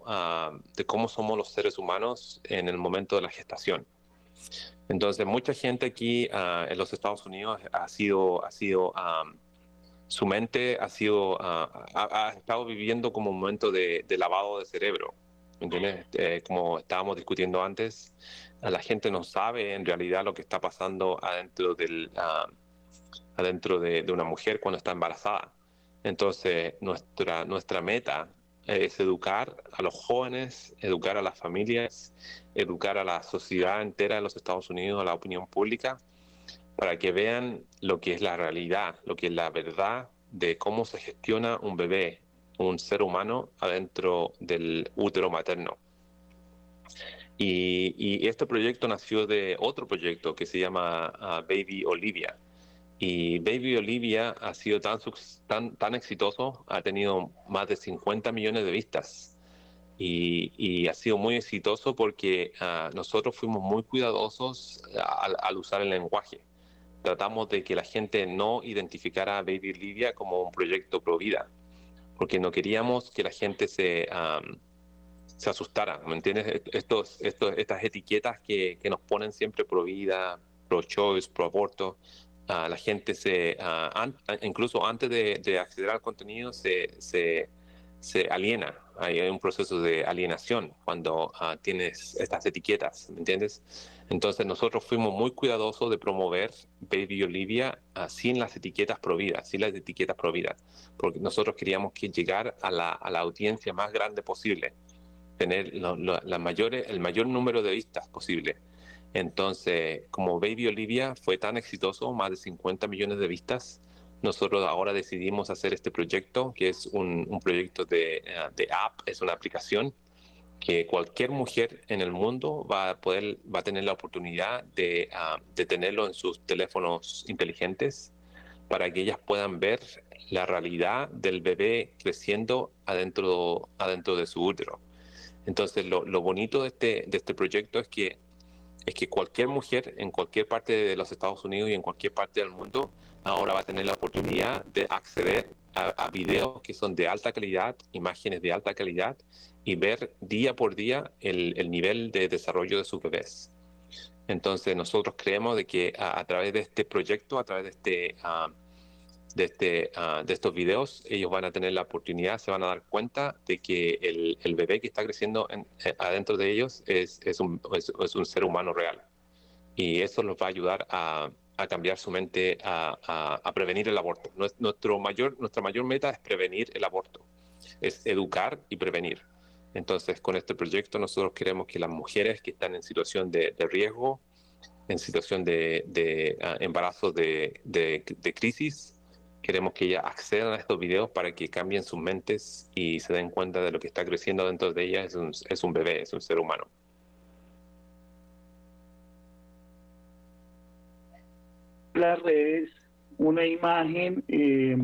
de cómo somos los seres humanos en el momento de la gestación. Entonces, mucha gente aquí en los Estados Unidos ha sido, ha sido su mente ha sido ah, ha, estado viviendo como un momento de, lavado de cerebro ¿entiendes? Eh, como estábamos discutiendo antes la gente no sabe en realidad lo que está pasando adentro del ah, adentro de, una mujer cuando está embarazada entonces nuestra nuestra meta es educar a los jóvenes educar a las familias educar a la sociedad entera de los Estados Unidos a la opinión pública para que vean lo que es la realidad, lo que es la verdad de cómo se gestiona un bebé, un ser humano adentro del útero materno. Y, este proyecto nació de otro proyecto que se llama ah, Baby Olivia. Y Baby Olivia ha sido tan, tan, tan exitoso, ha tenido más de 50 millones de vistas. Y, ha sido muy exitoso porque ah, nosotros fuimos muy cuidadosos al usar el lenguaje tratamos de que la gente no identificara a Baby Livia como un proyecto pro vida, porque no queríamos que la gente se, se asustara, ¿me entiendes? Estos, estos, estas etiquetas que, que nos ponen siempre pro vida, pro choice, pro aborto, la gente se, incluso antes de, acceder al contenido, se, se, aliena hay un proceso de alienación cuando ah, tienes estas etiquetas, ¿me entiendes? Entonces nosotros fuimos muy cuidadosos de promover Baby Olivia sin las etiquetas prohibidas, sin las etiquetas prohibidas, porque nosotros queríamos que llegar a la, a la audiencia más grande posible, tener la mayores, el mayor número de vistas posible. Entonces, como Baby Olivia fue tan exitoso, más de 50 millones de vistas, nosotros ahora decidimos hacer este proyecto, que es un, proyecto de, de, app, es una aplicación que cualquier mujer en el mundo va a poder, va a tener la oportunidad de, de tenerlo en sus teléfonos inteligentes para que ellas puedan ver la realidad del bebé creciendo adentro, adentro de su útero. Entonces, lo, bonito este, de este proyecto es que, es que cualquier mujer en cualquier parte de los Estados Unidos y en cualquier parte del mundo ahora va a tener la oportunidad de acceder a, videos que son de alta calidad, imágenes de alta calidad y ver día por día el, el nivel de desarrollo de sus bebés. Entonces nosotros creemos de que a, través de este proyecto, a través de este, ah, de, este ah, de estos videos, ellos van a tener la oportunidad, se van a dar cuenta de que el, el bebé que está creciendo eh, adentro de ellos es, es, un, es, un, ser humano real. Y eso los va a ayudar a, a cambiar su mente, a, a, prevenir el aborto. Nuestro mayor, nuestra mayor meta es prevenir el aborto, es educar y prevenir. Entonces, con este proyecto nosotros queremos que las mujeres que están en situación de, riesgo, en situación de, ah, embarazo de, crisis, queremos que ellas accedan a estos videos para que cambien sus mentes y se den cuenta de lo que está creciendo dentro de ellas es un, bebé, es un ser humano. Las redes, una imagen eh,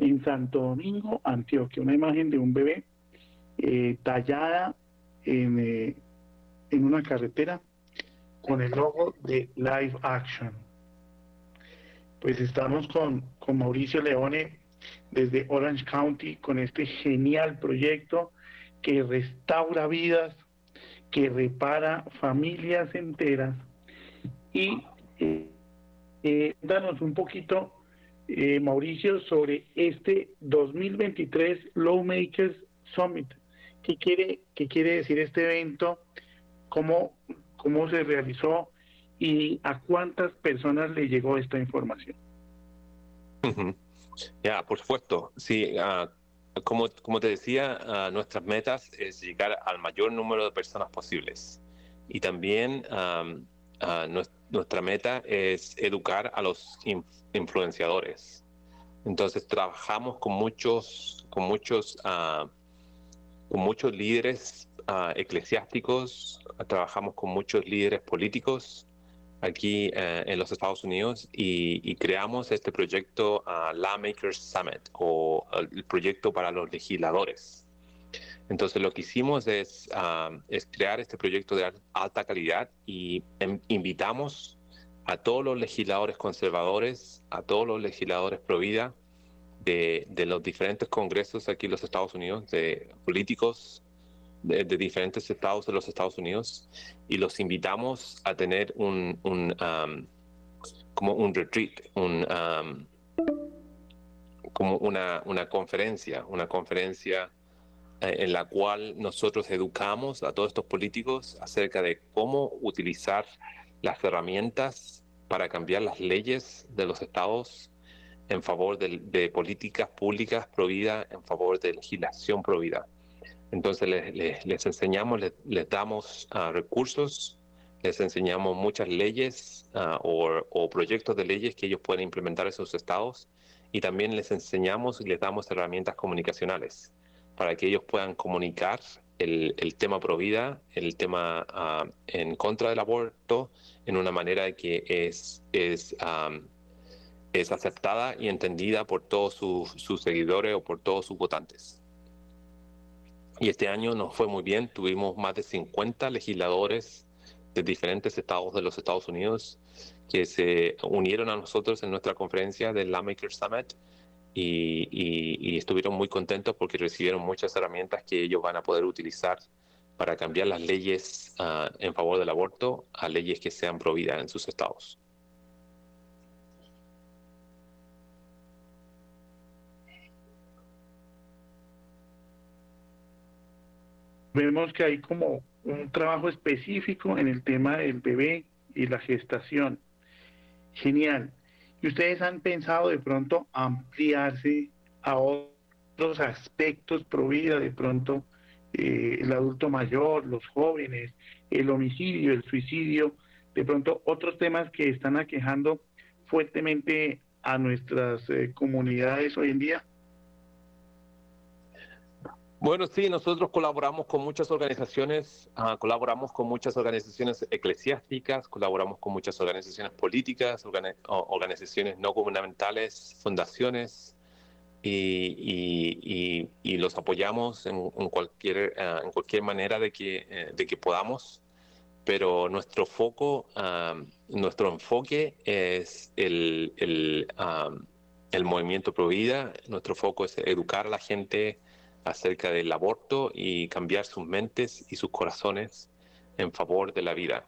en Santo Domingo, Antioquia, una imagen de un bebé eh, tallada en, eh, en una carretera con el logo de Live Action. Pues estamos con, con Mauricio Leone desde Orange County con este genial proyecto que restaura vidas, que repara familias enteras y eh, danos un poquito, Mauricio, sobre este 2023 Lawmakers Summit. ¿Qué quiere, qué quiere decir este evento? ¿Cómo, ¿Cómo se realizó? ¿Y a cuántas personas le llegó esta información? Ya, por supuesto. Sí, ah, como, como te decía, uh, nuestras metas es llegar al mayor número de personas posibles. Y también nuestra meta es educar a los influenciadores. Entonces trabajamos con muchos, con muchos con muchos líderes uh, eclesiásticos, trabajamos con muchos líderes políticos aquí uh, en los Estados Unidos y, creamos este proyecto uh, Lawmakers Summit o el proyecto para los legisladores. Entonces lo que hicimos es, es crear este proyecto de alta calidad y em, invitamos a todos los legisladores conservadores, a todos los legisladores pro vida, de, los diferentes congresos aquí en los Estados Unidos, de políticos de, diferentes estados de los Estados Unidos, y los invitamos a tener un, um, como un retreat, un, um, como una, una conferencia, una conferencia eh, en la cual nosotros educamos a todos estos políticos acerca de cómo utilizar las herramientas para cambiar las leyes de los estados en favor de, políticas públicas prohibidas, en favor de legislación prohibida. Entonces les, enseñamos, les, damos ah, recursos, les enseñamos muchas leyes ah, o, proyectos de leyes que ellos pueden implementar en sus estados y también les enseñamos y les damos herramientas comunicacionales para que ellos puedan comunicar el, tema provida, el tema ah, en contra del aborto, en una manera que es, es es aceptada y entendida por todos sus, seguidores o por todos sus votantes. Y este año nos fue muy bien, tuvimos más de 50 legisladores de diferentes estados de los Estados Unidos que se unieron a nosotros en nuestra conferencia del Lawmaker Summit y, estuvieron muy contentos porque recibieron muchas herramientas que ellos van a poder utilizar para cambiar las leyes ah, en favor del aborto a leyes que sean prohibidas en sus estados. Vemos que hay como un trabajo específico en el tema del bebé y la gestación. Genial. ¿Y ustedes han pensado de pronto ampliarse a otros aspectos pro vida, de pronto eh, el adulto mayor, los jóvenes, el homicidio, el suicidio, de pronto otros temas que están aquejando fuertemente a nuestras comunidades hoy en día? Bueno, sí, nosotros colaboramos con muchas organizaciones, ah, colaboramos con muchas organizaciones eclesiásticas, colaboramos con muchas organizaciones políticas, organizaciones no gubernamentales, fundaciones, y, los apoyamos en, cualquier, ah, en cualquier manera de que, eh, de que podamos. Pero nuestro foco, ah, nuestro enfoque es el, el, el movimiento pro vida, nuestro foco es educar a la gente acerca del aborto y cambiar sus mentes y sus corazones en favor de la vida.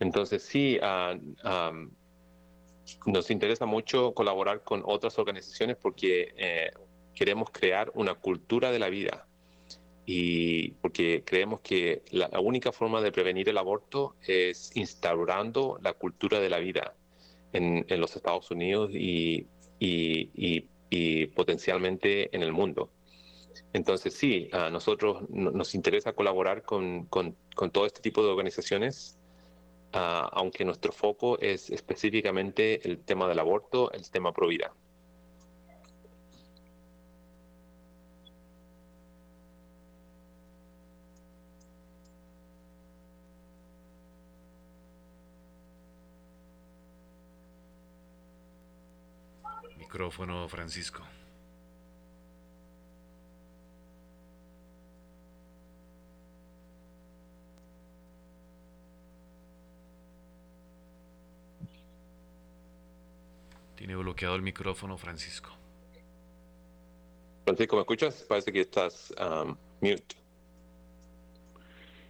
Entonces sí, ah, nos interesa mucho colaborar con otras organizaciones porque eh, queremos crear una cultura de la vida y porque creemos que la, única forma de prevenir el aborto es instaurando la cultura de la vida en, los Estados Unidos y, y potencialmente en el mundo. Entonces, sí, a nosotros nos interesa colaborar con, todo este tipo de organizaciones, aunque nuestro foco es específicamente el tema del aborto, el tema pro vida. Micrófono, Francisco. Tiene bloqueado el micrófono, Francisco. Francisco, ¿me escuchas? Parece que estás um, mute.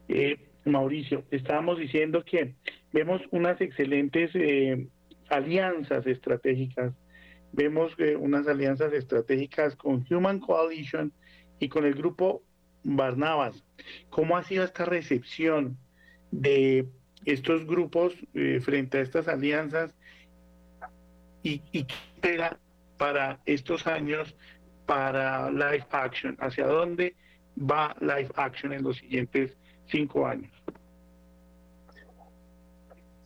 Eh, Mauricio, estábamos diciendo que vemos unas excelentes eh, alianzas estratégicas. Vemos eh, unas alianzas estratégicas con Human Coalition y con el grupo Barnabas. ¿Cómo ha sido esta recepción de estos grupos frente a estas alianzas y, qué espera para estos años para Live Action? ¿Hacia dónde va Live Action en los siguientes cinco años?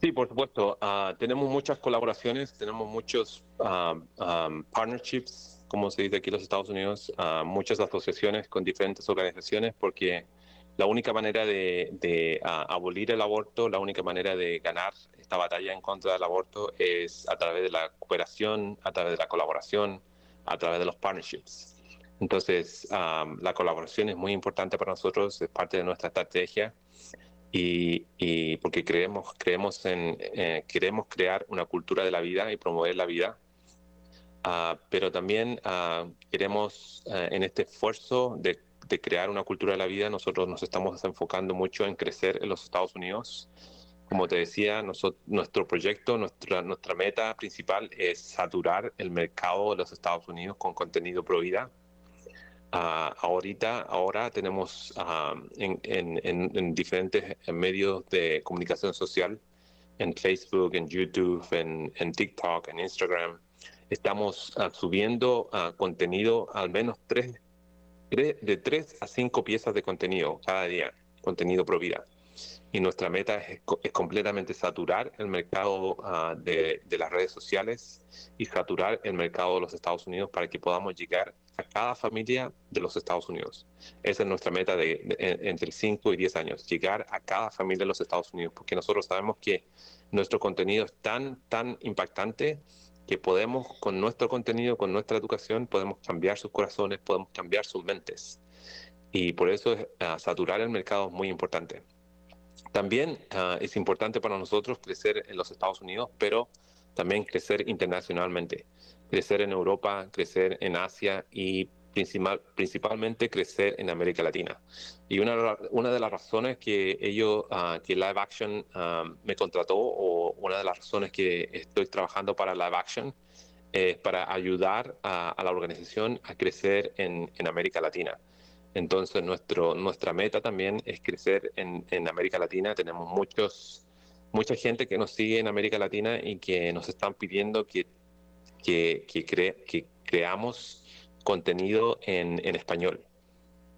Sí, por supuesto. Ah, tenemos muchas colaboraciones, tenemos muchos ah, partnerships, como se dice aquí en los Estados Unidos, ah, muchas asociaciones con diferentes organizaciones, porque la única manera de, abolir el aborto, la única manera de ganar esta batalla en contra del aborto es a través de la cooperación, a través de la colaboración, a través de los partnerships. Entonces, la colaboración es muy importante para nosotros, es parte de nuestra estrategia y, porque creemos, creemos en, eh, queremos crear una cultura de la vida y promover la vida, ah, pero también ah, queremos eh, en este esfuerzo de de crear una cultura de la vida, nosotros nos estamos enfocando mucho en crecer en los Estados Unidos. Como te decía, nuestro proyecto, nuestra, nuestra meta principal es saturar el mercado de los Estados Unidos con contenido pro vida. Ah, ahorita, ahora tenemos ah, en, en, diferentes medios de comunicación social, en Facebook, en YouTube, en, TikTok, en Instagram, estamos ah, subiendo contenido al menos tres de tres a cinco piezas de contenido cada día, contenido pro vida. Y nuestra meta es, completamente saturar el mercado ah, de, las redes sociales y saturar el mercado de los Estados Unidos para que podamos llegar a cada familia de los Estados Unidos. Esa es nuestra meta de, entre 5 y 10 años, llegar a cada familia de los Estados Unidos, porque nosotros sabemos que nuestro contenido es tan, tan impactante que podemos, con nuestro contenido, con nuestra educación, podemos cambiar sus corazones, podemos cambiar sus mentes. Y por eso uh, saturar el mercado es muy importante. También ah, es importante para nosotros crecer en los Estados Unidos, pero también crecer internacionalmente, crecer en Europa, crecer en Asia y principal, principalmente crecer en América Latina. Y una, de las razones que ellos, uh, que Live Action um, me contrató, o una de las razones que estoy trabajando para Live Action, es para ayudar a, la organización a crecer en, América Latina. Entonces, nuestro, nuestra meta también es crecer en, en América Latina. Tenemos muchos, mucha gente que nos sigue en América Latina y que nos están pidiendo que, que, que, que creamos contenido en, en español.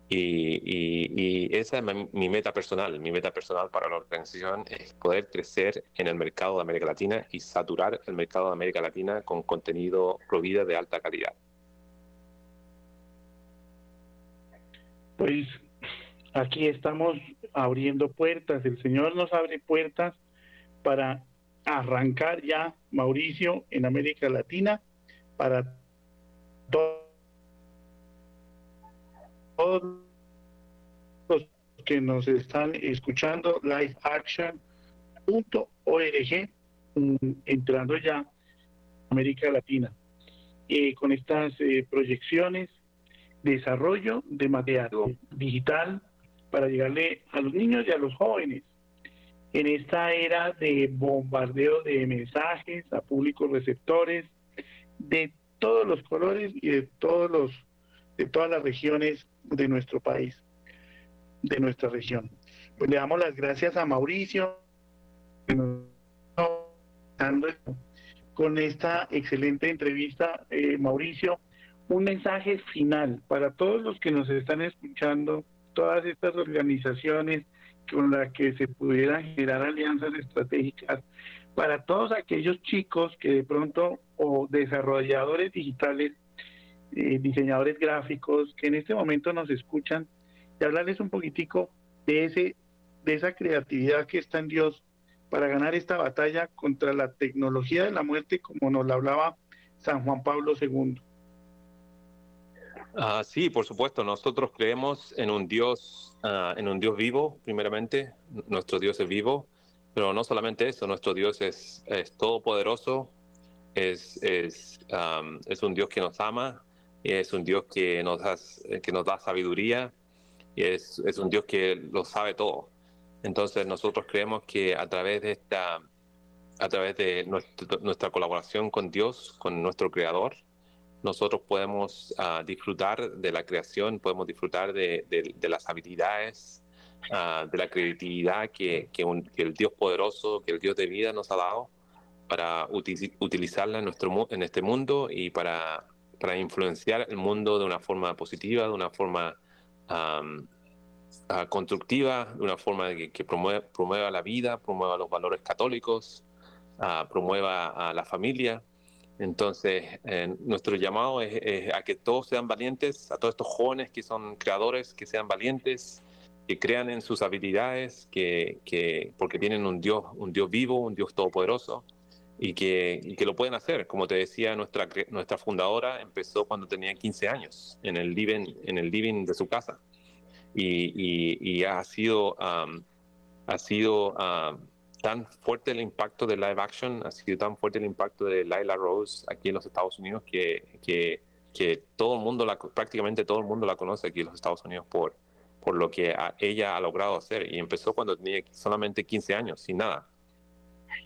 Y, y, esa es mi meta personal. Mi meta personal para la organización es poder crecer en el mercado de América Latina y saturar el mercado de América Latina con contenido provida de alta calidad. Pues aquí estamos abriendo puertas. El Señor nos abre puertas para arrancar ya, Mauricio, en América Latina, para todos los que nos están escuchando, liveaction.org, entrando ya América Latina. y con estas eh, proyecciones, desarrollo de material digital para llegarle a los niños y a los jóvenes en esta era de bombardeo de mensajes a públicos receptores de todos los colores y de todos los de todas las regiones de nuestro país, de nuestra región. Pues le damos las gracias a Mauricio con esta excelente entrevista, eh, Mauricio. Un mensaje final para todos los que nos están escuchando, todas estas organizaciones con las que se pudieran generar alianzas estratégicas para todos aquellos chicos que de pronto o desarrolladores digitales eh, diseñadores gráficos que en este momento nos escuchan y hablarles un poquitico de ese de esa creatividad que está en Dios para ganar esta batalla contra la tecnología de la muerte como nos la hablaba San Juan Pablo II. Ah, sí, por supuesto. Nosotros creemos en un Dios, ah, en un Dios vivo, primeramente. Nuestro Dios es vivo, pero no solamente eso. Nuestro Dios es, es todopoderoso, es, es, es un Dios que nos ama, es un Dios que nos que nos da sabiduría y es, es un Dios que lo sabe todo. Entonces nosotros creemos que a través de esta, a través de nuestra colaboración con Dios, con nuestro Creador, nosotros podemos uh, disfrutar de la creación, podemos disfrutar de, las habilidades, uh, de la creatividad que, el Dios poderoso, que el Dios de vida nos ha dado para util, utilizarla en, nuestro, en este mundo y para influenciar el mundo de una forma positiva, de una forma um, uh, constructiva, de una forma que, que promueva, promueva, la vida, promueva los valores católicos, promueva a la familia. Entonces, eh, nuestro llamado es, a que todos sean valientes, a todos estos jóvenes que son creadores, que sean valientes, que crean en sus habilidades, que, que porque tienen un Dios, un Dios vivo, un Dios todopoderoso, y que, lo pueden hacer. Como te decía, nuestra, nuestra fundadora empezó cuando tenía 15 años, en el living, en el living de su casa. Y, y, ha sido, ha sido tan fuerte el impacto de live action, ha sido tan fuerte el impacto de Laila Rose aquí en los Estados Unidos que, que, que todo el mundo, la, prácticamente todo el mundo la conoce aquí en los Estados Unidos por, por lo que a, ella ha logrado hacer. Y empezó cuando tenía solamente 15 años, sin nada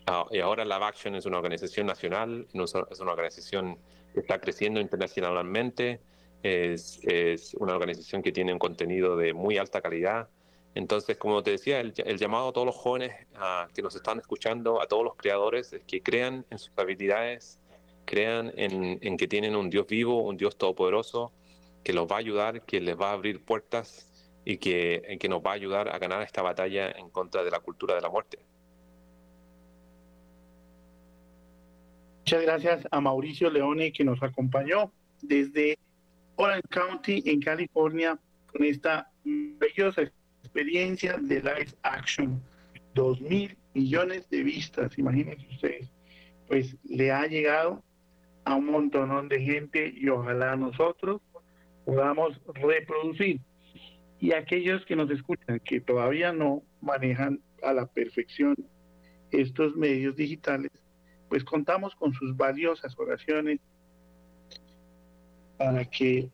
Uh, y ahora Live Action es una organización nacional, es una organización que está creciendo internacionalmente, es, es, una organización que tiene un contenido de muy alta calidad. Entonces, como te decía, el, llamado a todos los jóvenes que nos están escuchando, a todos los creadores, es que crean en sus habilidades, crean en, en que tienen un Dios vivo, un Dios todopoderoso, que los va a ayudar, que les va a abrir puertas y que, que nos va a ayudar a ganar esta batalla en contra de la cultura de la muerte. Muchas gracias a Mauricio Leone que nos acompañó desde Orange County en California con esta maravillosa experiencia de Live Action. Dos mil millones de vistas, imagínense ustedes. Pues le ha llegado a un montón de gente y ojalá nosotros podamos reproducir. Y aquellos que nos escuchan, que todavía no manejan a la perfección estos medios digitales, pues contamos con sus valiosas oraciones para que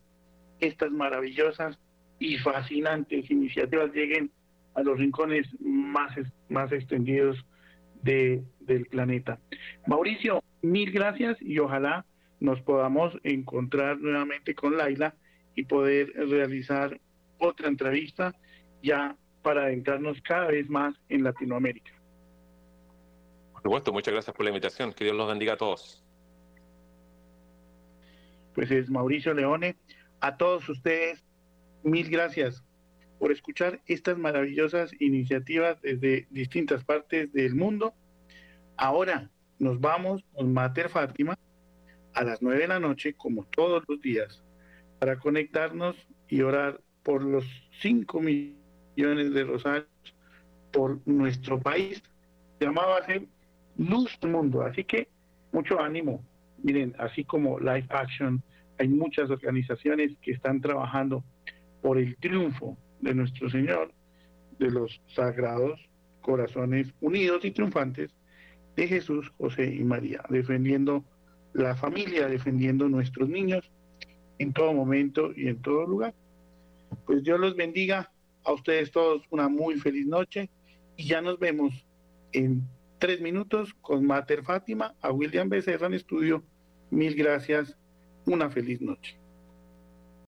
estas maravillosas y fascinantes iniciativas lleguen a los rincones más, más extendidos de, del planeta. Mauricio, mil gracias y ojalá nos podamos encontrar nuevamente con Laila y poder realizar otra entrevista ya para adentrarnos cada vez más en Latinoamérica supuesto, muchas gracias por la invitación. Que Dios los bendiga a todos. Pues es Mauricio Leone. A todos ustedes, mil gracias por escuchar estas maravillosas iniciativas desde distintas partes del mundo. Ahora nos vamos con Mater Fátima a las nueve de la noche, como todos los días, para conectarnos y orar por los cinco millones de rosarios por nuestro país. Llamaba a ser luz del mundo. Así que mucho ánimo. Miren, así como Life Action, hay muchas organizaciones que están trabajando por el triunfo de nuestro Señor, de los sagrados corazones unidos y triunfantes de Jesús, José y María, defendiendo la familia, defendiendo nuestros niños en todo momento y en todo lugar. Pues Dios los bendiga a ustedes todos una muy feliz noche y ya nos vemos en tres minutos con Mater Fátima, a William Becerra en estudio. Mil gracias, una feliz noche.